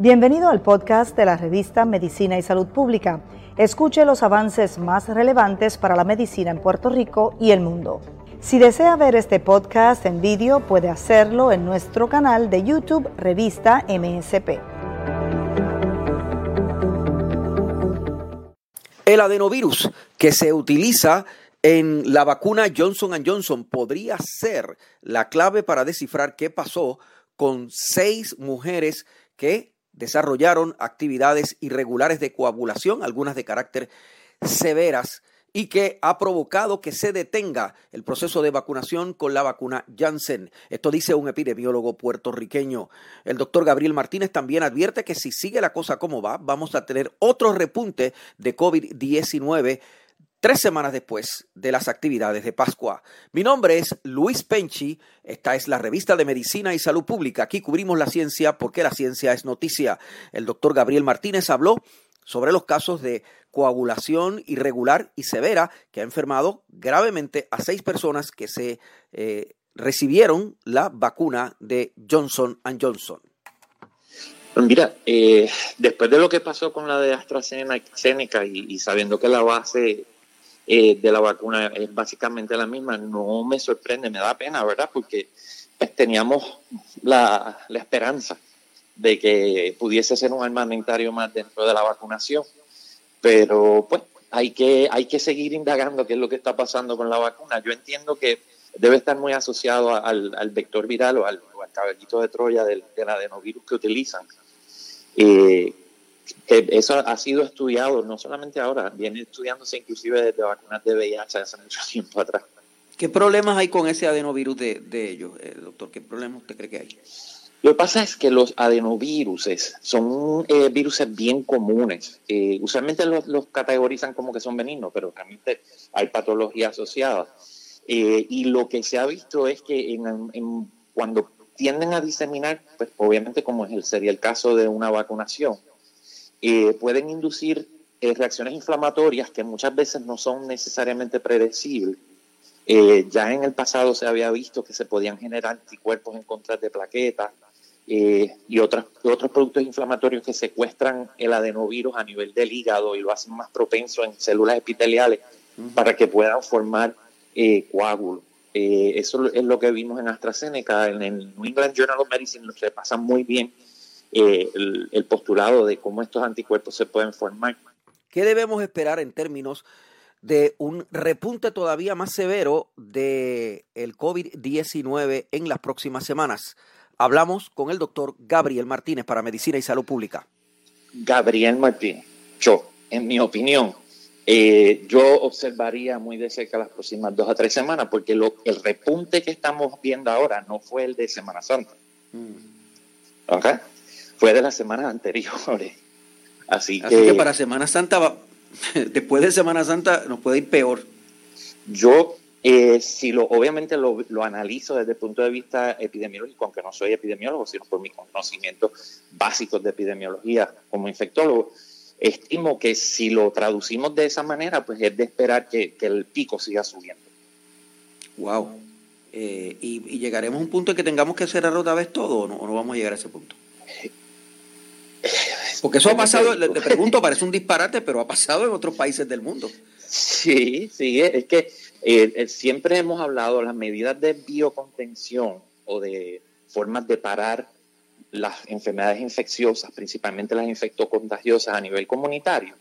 Bienvenido al podcast de la revista Medicina y Salud Pública. Escuche los avances más relevantes para la medicina en Puerto Rico y el mundo. Si desea ver este podcast en vídeo, puede hacerlo en nuestro canal de YouTube Revista MSP. El adenovirus que se utiliza en la vacuna Johnson Johnson podría ser la clave para descifrar qué pasó con seis mujeres que desarrollaron actividades irregulares de coagulación, algunas de carácter severas y que ha provocado que se detenga el proceso de vacunación con la vacuna Janssen. Esto dice un epidemiólogo puertorriqueño. El doctor Gabriel Martínez también advierte que si sigue la cosa como va, vamos a tener otro repunte de COVID-19 tres semanas después de las actividades de Pascua. Mi nombre es Luis Penchi, esta es la revista de Medicina y Salud Pública. Aquí cubrimos la ciencia porque la ciencia es noticia. El doctor Gabriel Martínez habló sobre los casos de coagulación irregular y severa que ha enfermado gravemente a seis personas que se eh, recibieron la vacuna de Johnson Johnson. Pues mira, eh, después de lo que pasó con la de AstraZeneca y, sabiendo que la base eh, de la vacuna es básicamente la misma, no me sorprende, me da pena, ¿verdad? Porque pues, teníamos la, la esperanza de que pudiese ser un armamentario más dentro de la vacunación. Pero pues hay que, hay que seguir indagando qué es lo que está pasando con la vacuna. Yo entiendo que debe estar muy asociado al, al vector viral o al, caballito de Troya del, del adenovirus que utilizan. Eh, eso ha sido estudiado no solamente ahora, viene estudiándose inclusive desde vacunas de VIH hace mucho tiempo atrás. ¿Qué problemas hay con ese adenovirus de, de ellos, eh, doctor? ¿Qué problemas usted cree que hay? Lo que pasa es que los adenoviruses son eh, virus bien comunes. Eh, usualmente los, categorizan como que son benignos, pero realmente hay patología asociada. Eh, y lo que se ha visto es que en, cuando tienden a diseminar, pues obviamente como es el, sería el caso de una vacunación, pueden inducir reacciones inflamatorias que muchas veces no son necesariamente predecibles. ya en el pasado se había visto que se podían generar anticuerpos en contra de plaquetas, eh, y otros, otros productos inflamatorios que secuestran el adenovirus a nivel del hígado y lo hacen más propenso en células epiteliales para que puedan formar eh, coágulos. Eh, eso es lo que vimos en AstraZeneca, en el New England Journal of Medicine se pasa muy bien el, el, postulado de cómo estos anticuerpos se pueden formar. ¿Qué debemos esperar en términos de un repunte todavía más severo del el COVID-19 en las próximas semanas? Hablamos con el doctor Gabriel Martínez para Medicina y Salud Pública. Gabriel Martínez, yo, en mi opinión, eh, yo observaría muy de cerca las próximas dos a tres semanas, porque lo, el repunte que estamos viendo ahora no fue el de Semana Santa. Mm. Fue de las semanas anteriores. Así, Así que, para Semana Santa, después de Semana Santa, nos puede ir peor. Yo eh, si lo, obviamente lo, analizo desde el punto de vista epidemiológico, aunque no soy epidemiólogo, sino por mis conocimientos básicos de epidemiología como infectólogo, estimo que si lo traducimos de esa manera, pues es de esperar que, el pico siga subiendo. Wow. Eh, y, llegaremos a un punto en que tengamos que cerrar otra vez todo o no, no vamos a llegar a ese punto? Porque eso ha pasado, le, le pregunto, parece un disparate, pero ha pasado en otros países del mundo. Sí, sí, es que eh, eh, siempre hemos hablado las medidas de biocontención o de formas de parar las enfermedades infecciosas, principalmente las infectocontagiosas a nivel comunitario,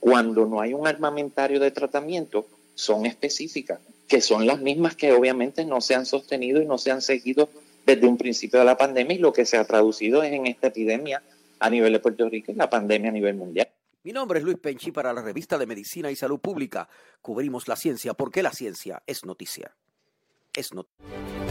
cuando no hay un armamentario de tratamiento, son específicas, que son las mismas que obviamente no se han sostenido y no se han seguido desde un principio de la pandemia y lo que se ha traducido es en esta epidemia a nivel de Puerto Rico y la pandemia a nivel mundial. Mi nombre es Luis Penchi para la revista de Medicina y Salud Pública. Cubrimos la ciencia porque la ciencia es noticia. Es noticia.